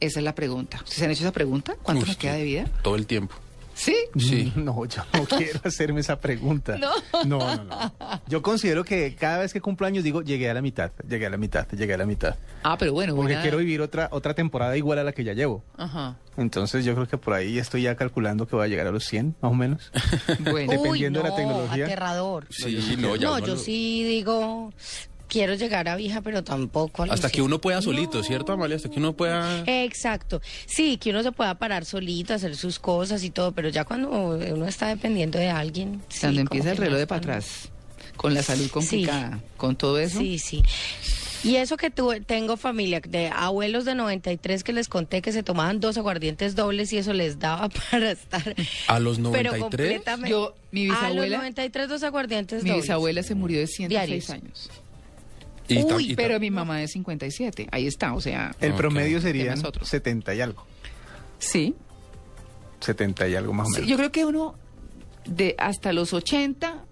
Esa es la pregunta. ¿Se han hecho esa pregunta? ¿Cuánto me Usted, queda de vida? Todo el tiempo. ¿Sí? Sí. No, yo no quiero hacerme esa pregunta. No. No, no, no. Yo considero que cada vez que cumplo años digo, llegué a la mitad, llegué a la mitad, llegué a la mitad. Ah, pero bueno. Porque buena- quiero vivir otra, otra temporada igual a la que ya llevo. Ajá. Entonces yo creo que por ahí estoy ya calculando que voy a llegar a los 100, más o menos. Bueno. Dependiendo de la no, tecnología. aterrador. Sí, no, ya no, yo lo- sí digo, quiero llegar a vieja, pero tampoco a Hasta que 100. uno pueda solito, ¿cierto, Amalia? Hasta que uno pueda... Exacto. Sí, que uno se pueda parar solito, hacer sus cosas y todo, pero ya cuando uno está dependiendo de alguien. sí, Cuando como empieza el reloj no de para atrás, con la salud complicada, con todo eso. Sí, sí. Y eso que tuve, tengo familia de abuelos de 93 que les conté que se tomaban dos aguardientes dobles y eso les daba para estar. ¿A los Pero 93? completamente. Yo, mi A los bisabuela- 93 dos aguardientes Mi dobles. bisabuela se murió de 106 Diarios. años. Y Uy, y pero mi mamá de 57. Ahí está, o sea. El Ok. promedio De serían nosotros. 70 y algo. Sí. 70 y algo más o Sí, menos. yo creo que uno de hasta los 80.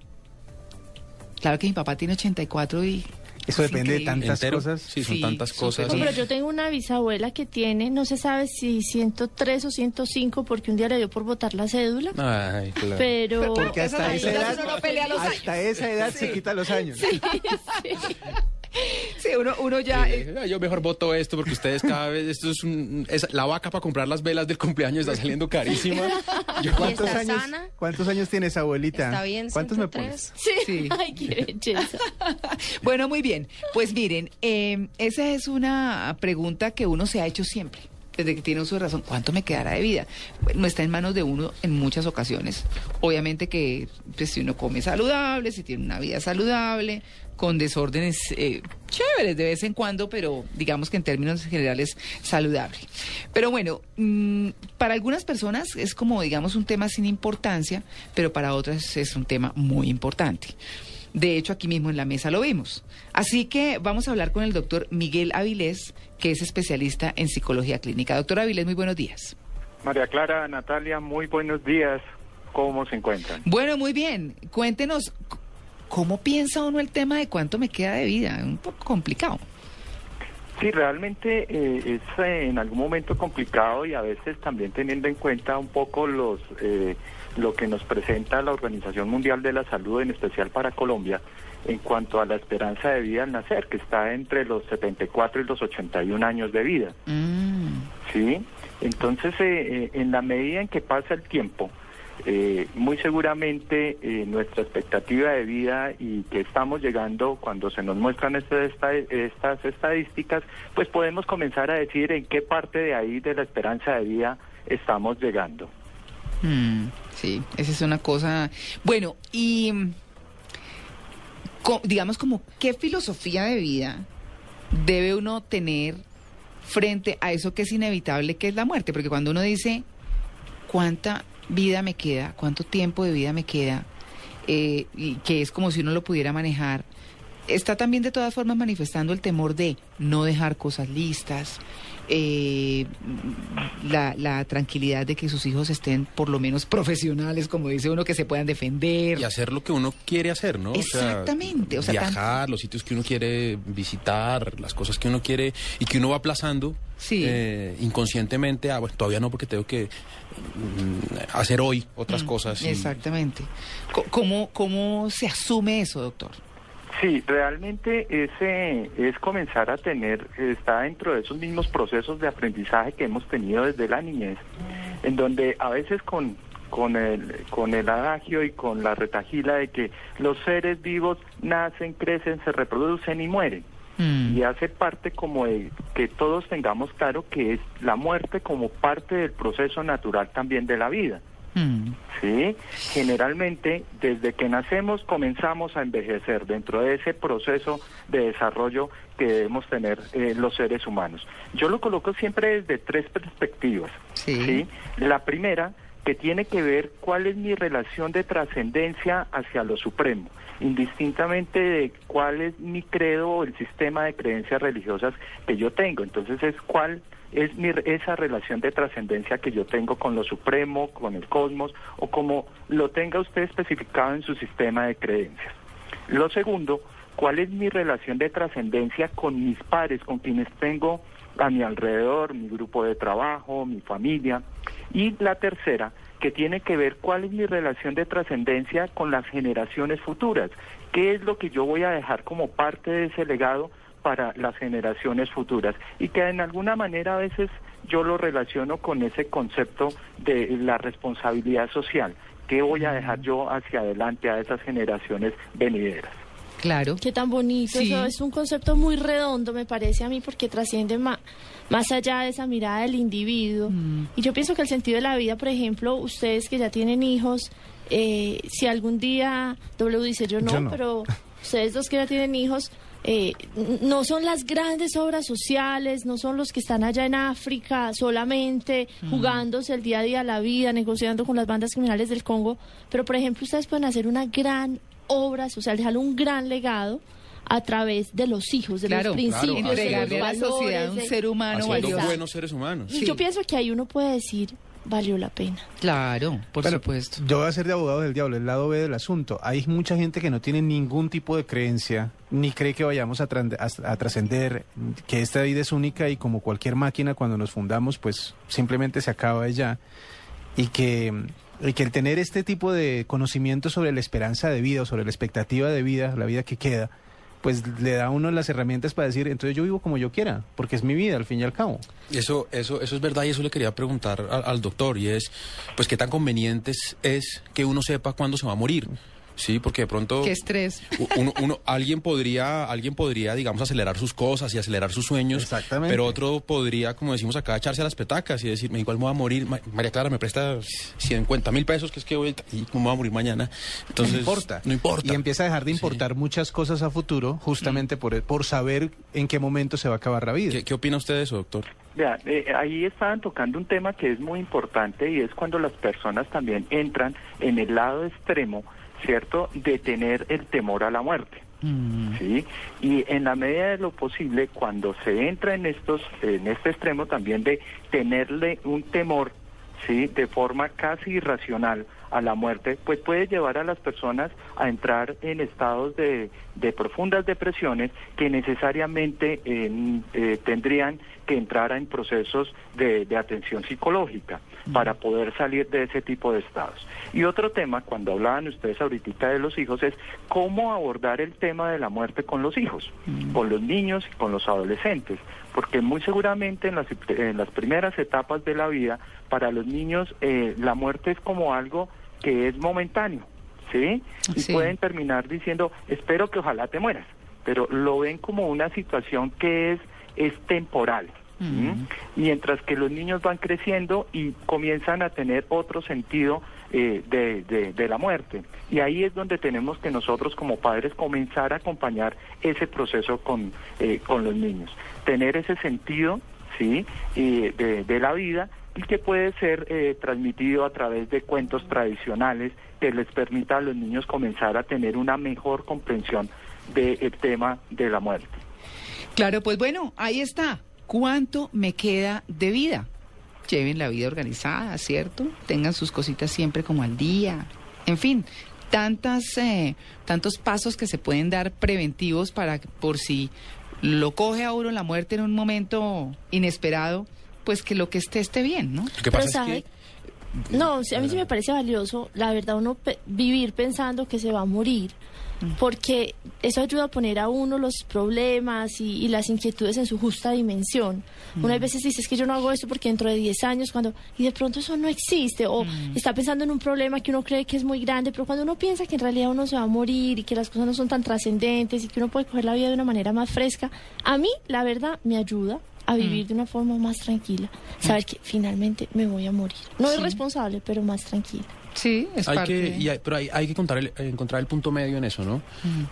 Claro que mi papá tiene 84 y. Eso es depende de increíble. tantas ¿Entero? cosas. Sí, son Sí, tantas cosas. No, pero yo tengo una bisabuela que tiene, no se sabe si 103 o 105, porque un día le dio por votar la cédula, Ay, claro. pero... Porque hasta esa edad, no pelea los años. hasta esa edad se quita los años. Sí, uno, uno ya. eh, Yo mejor voto esto porque ustedes cada vez... Esto es, un, es la vaca para comprar las velas del cumpleaños está saliendo carísima. Yo- ¿Cuántos está años, sana? ¿Cuántos años tiene esa abuelita? Está bien, ¿Cuántos me 103. pones? Sí. Sí. Ay, qué belleza. Bueno, muy bien. Pues miren, eh, esa es una pregunta que uno se ha hecho siempre. Desde que tiene uso de razón, ¿cuánto me quedará de vida? No está en manos de uno en muchas ocasiones. Obviamente que pues, si uno come saludable, si tiene una vida saludable, con desórdenes eh, chéveres de vez en cuando, pero digamos que en términos generales saludable. Pero bueno, mm, para algunas personas es como digamos un tema sin importancia, pero para otras es un tema muy importante. De hecho, aquí mismo en la mesa lo vimos. Así que vamos a hablar con el doctor Miguel Avilés, que es especialista en psicología clínica. Doctor Avilés, muy buenos días. María Clara, Natalia, muy buenos días. ¿Cómo se encuentran? Bueno, muy bien. Cuéntenos, ¿cómo piensa uno el tema de cuánto me queda de vida? Un poco complicado. Sí, realmente eh, es eh, en algún momento complicado y a veces también teniendo en cuenta un poco los eh, lo que nos presenta la Organización Mundial de la Salud, en especial para Colombia, en cuanto a la esperanza de vida al nacer, que está entre los 74 y los 81 años de vida. Mm, Sí, entonces eh, eh, en la medida en que pasa el tiempo, eh, muy seguramente eh, nuestra expectativa de vida y que estamos llegando cuando se nos muestran este- esta- estas estadísticas, pues podemos comenzar a decir en qué parte de ahí de la esperanza de vida estamos llegando. mm, sí, esa es una cosa. Bueno, y mm, digamos como, ¿qué filosofía de vida debe uno tener frente a eso que es inevitable, que es la muerte? Porque cuando uno dice, ¿cuánta vida me queda? ¿Cuánto tiempo de vida me queda? Eh, y que es como si uno lo pudiera manejar. Está también de todas formas manifestando el temor de no dejar cosas listas, eh, la, la tranquilidad de que sus hijos estén por lo menos profesionales, como dice uno, que se puedan defender. Y hacer lo que uno quiere hacer, ¿no? Exactamente, o sea, tan- viajar, los sitios que uno quiere visitar, las cosas que uno quiere y que uno va aplazando Sí. eh, inconscientemente. Ah, bueno, todavía no porque tengo que mm, hacer hoy otras cosas. y- Exactamente. ¿Cómo, ¿Cómo se asume eso, doctor? Sí, realmente ese es comenzar a tener, está dentro de esos mismos procesos de aprendizaje que hemos tenido desde la niñez, en donde a veces con, con, el, con el adagio y con la retagila de que los seres vivos nacen, crecen, se reproducen y mueren. Mm. Y hace parte como de que todos tengamos claro que es la muerte como parte del proceso natural también de la vida. Mm. ¿sí? Generalmente, desde que nacemos comenzamos a envejecer dentro de ese proceso de desarrollo que debemos tener eh, los seres humanos. Yo lo coloco siempre desde tres perspectivas. Sí. La primera, que tiene que ver cuál es mi relación de trascendencia hacia lo supremo, indistintamente de cuál es mi credo o el sistema de creencias religiosas que yo tengo. Entonces es cuál es mi, esa relación de trascendencia que yo tengo con lo supremo, con el cosmos, o como lo tenga usted especificado en su sistema de creencias. Lo segundo, cuál es mi relación de trascendencia con mis pares, con quienes tengo a mi alrededor, mi grupo de trabajo, mi familia. Y la tercera, que tiene que ver cuál es mi relación de trascendencia con las generaciones futuras, qué es lo que yo voy a dejar como parte de ese legado para las generaciones futuras y que en alguna manera a veces yo lo relaciono con ese concepto de la responsabilidad social. ¿Qué voy a dejar yo hacia adelante a esas generaciones venideras? Claro. Qué tan bonito. Sí. Eso es un concepto muy redondo, me parece a mí, porque trasciende ma- más allá de esa mirada del individuo. Mm. Y yo pienso que el sentido de la vida, por ejemplo, ustedes que ya tienen hijos, eh, si algún día, W dice yo no, Yo no. pero ustedes dos que ya tienen hijos, eh, no son las grandes obras sociales, no son los que están allá en África solamente jugándose el día a día la vida, negociando con las bandas criminales del Congo, pero por ejemplo ustedes pueden hacer una gran obra social, dejarle un gran legado a través de los hijos, de Claro, los principios, claro, de a los la sociedad valores, un de- ser humano valioso. buenos seres humanos. Y yo pienso que ahí uno puede decir, valió la pena. Claro, por Bueno, supuesto. Yo voy a ser de abogado del diablo, el lado B del asunto. Hay mucha gente que no tiene ningún tipo de creencia, ni cree que vayamos a, tran- a- a trascender, que esta vida es única y como cualquier máquina cuando nos fundamos, pues simplemente se acaba ya. Y que, y que el tener este tipo de conocimiento sobre la esperanza de vida o sobre la expectativa de vida, la vida que queda, pues le da a uno las herramientas para decir, entonces yo vivo como yo quiera, porque es mi vida al fin y al cabo. Eso, eso, eso es verdad y eso le quería preguntar al, al doctor y es, pues, qué tan conveniente es, es que uno sepa cuándo se va a morir. Sí, porque de pronto Qué estrés. uno, uno- alguien podría, alguien podría, digamos, acelerar sus cosas y acelerar sus sueños. Exactamente. Pero otro podría, como decimos acá, echarse a las petacas y decir, me igual me voy a morir. Ma- María Clara me presta 50 mil pesos, que es que voy, y me voy a morir mañana. Entonces, no importa. No importa. Y empieza a dejar de importar muchas cosas a futuro justamente por, por saber en qué momento se va a acabar la vida. ¿Qué, qué opina usted de eso, doctor? Vea, eh, ahí estaban tocando un tema que es muy importante y es cuando las personas también entran en el lado extremo, ¿cierto?, de tener el temor a la muerte. Mm. ¿sí? Y en la medida de lo posible, cuando se entra en estos, en este extremo también de tenerle un temor, ¿sí? De forma casi irracional a la muerte, pues puede llevar a las personas a entrar en estados de, de profundas depresiones que necesariamente eh, eh, tendrían que entrar en procesos de, de atención psicológica para poder salir de ese tipo de estados. Y otro tema, cuando hablaban ustedes ahorita de los hijos, es cómo abordar el tema de la muerte con los hijos, con los niños y con los adolescentes, porque muy seguramente en las, en las primeras etapas de la vida, para los niños eh, la muerte es como algo que es momentáneo, ¿sí? Y Sí. pueden terminar diciendo, espero que ojalá te mueras, pero lo ven como una situación que es, es temporal. Mientras que los niños van creciendo y comienzan a tener otro sentido eh, de, la muerte. Y ahí es donde tenemos que nosotros como padres comenzar a acompañar ese proceso con, eh, con los niños. Tener ese sentido ¿sí? de la vida y que puede ser eh, transmitido a través de cuentos tradicionales que les permita a los niños comenzar a tener una mejor comprensión del tema de la muerte. Claro, pues bueno, ahí está. ¿Cuánto me queda de vida? Lleven la vida organizada, ¿cierto? Tengan sus cositas siempre como al día. En fin, tantas, eh, tantos pasos que se pueden dar preventivos para que por si lo coge a uno la muerte en un momento inesperado, pues que lo que esté esté bien, ¿no? Lo que Pero pasa es que... no, a mí sí me parece valioso, la verdad, uno pe- vivir pensando que se va a morir, porque eso ayuda a poner a uno los problemas y, y las inquietudes en su justa dimensión. Una veces dice, es que yo no hago esto porque dentro de 10 años, cuando y de pronto eso no existe, o está pensando en un problema que uno cree que es muy grande, pero cuando uno piensa que en realidad uno se va a morir y que las cosas no son tan trascendentes y que uno puede coger la vida de una manera más fresca, a mí, la verdad, me ayuda. A vivir de una forma más tranquila, saber que finalmente me voy a morir. No es responsable, pero más tranquila. Sí, es Hay parte. que, y hay- pero hay, hay que encontrar el, encontrar el punto medio en eso, ¿no?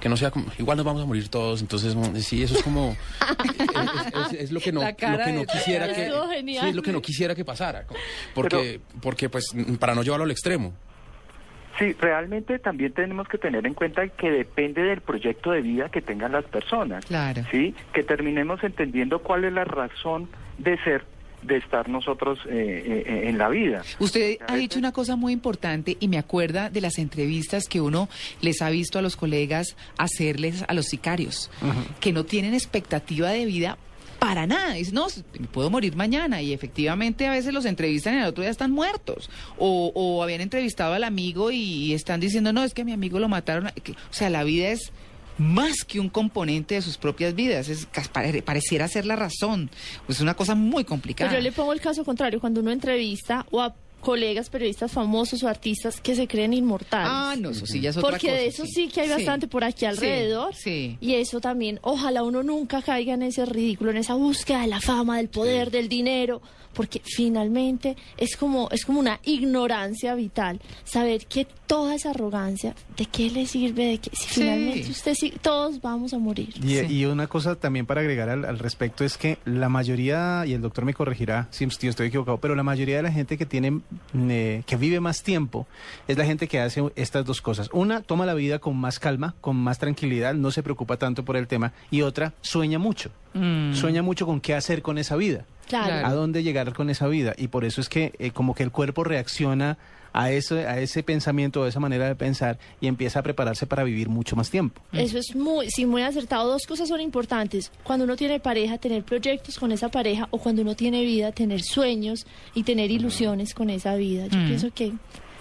Que no sea como, igual nos vamos a morir todos, entonces mm, sí, eso es como, es, es- es lo que no, lo que no quisiera que, sí, es lo que no quisiera que pasara, porque, porque pues, para no llevarlo al extremo. Sí, realmente también tenemos que tener en cuenta que depende del proyecto de vida que tengan las personas. Claro. Sí, que terminemos entendiendo cuál es la razón de ser de estar nosotros eh, eh, en la vida. Usted ha dicho una cosa muy importante y me acuerda de las entrevistas que uno les ha visto a los colegas hacerles a los sicarios, que no tienen expectativa de vida para nada. Dicen, no, puedo morir mañana. Y efectivamente a veces los entrevistan y al otro día están muertos. O, o habían entrevistado al amigo y están diciendo, no, es que mi amigo lo mataron. O sea, la vida es más que un componente de sus propias vidas. Es, pareciera ser la razón. Pues es una cosa muy complicada. Pero yo le pongo el caso contrario, cuando uno entrevista o a colegas periodistas famosos o artistas que se creen inmortales. Ah, no, eso sí ya es otra Porque cosa, de eso sí, que hay bastante por aquí alrededor. Sí. Y eso también, ojalá uno nunca caiga en ese ridículo, en esa búsqueda de la fama, del poder, del dinero, porque finalmente es como, es como una ignorancia vital. Saber que toda esa arrogancia, ¿de qué le sirve? De que si Sí. finalmente usted sí, todos vamos a morir. Y, Sí. y una cosa también para agregar al, al respecto es que la mayoría, y el doctor me corregirá si yo estoy equivocado, pero la mayoría de la gente que tiene, eh, que vive más tiempo, es la gente que hace estas dos cosas. Una, toma la vida con más calma, con más tranquilidad, no se preocupa tanto por el tema, y otra, sueña mucho. Mm. Sueña mucho con qué hacer con esa vida. Claro. A dónde llegar con esa vida. Y por eso es que eh, como que el cuerpo reacciona a ese, a ese pensamiento, a esa manera de pensar y empieza a prepararse para vivir mucho más tiempo. Eso es muy, sí, muy acertado. Dos cosas son importantes. Cuando uno tiene pareja, tener proyectos con esa pareja o cuando uno tiene vida, tener sueños y tener ilusiones con esa vida. Yo Mm. pienso que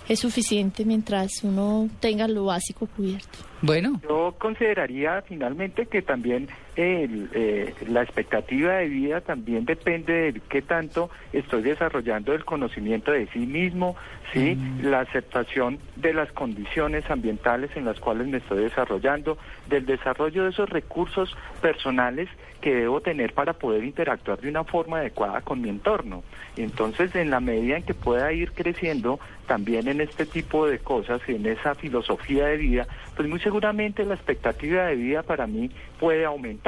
es suficiente mientras uno tenga lo básico cubierto. Bueno, Yo consideraría finalmente que también el, eh, la expectativa de vida también depende de qué tanto estoy desarrollando el conocimiento de sí mismo, sí, la aceptación de las condiciones ambientales en las cuales me estoy desarrollando, del desarrollo de esos recursos personales que debo tener para poder interactuar de una forma adecuada con mi entorno. Entonces, en la medida en que pueda ir creciendo también en este tipo de cosas, en esa filosofía de vida, pues muy seguramente la expectativa de vida para mí puede aumentar.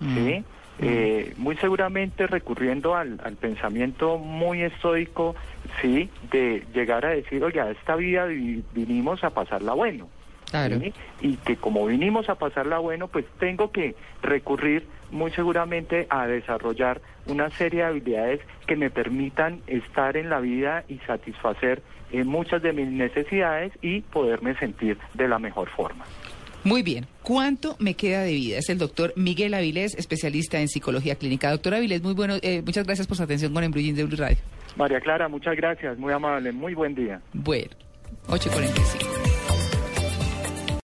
¿Sí? Eh, muy seguramente recurriendo al, al pensamiento muy estoico, sí, de llegar a decir, oye, a esta vida vi- vinimos a pasarla bueno. claro. ¿sí? Y que como vinimos a pasarla bueno, pues tengo que recurrir muy seguramente a desarrollar una serie de habilidades que me permitan estar en la vida y satisfacer eh, muchas de mis necesidades y poderme sentir de la mejor forma. Muy bien. ¿Cuánto me queda de vida? Es el doctor Miguel Avilés, especialista en psicología clínica. Doctor Avilés, muy bueno. eh, muchas gracias por su atención con Jeans de Blue Radio. María Clara, muchas gracias, muy amable, muy buen día. Bueno, 8.45.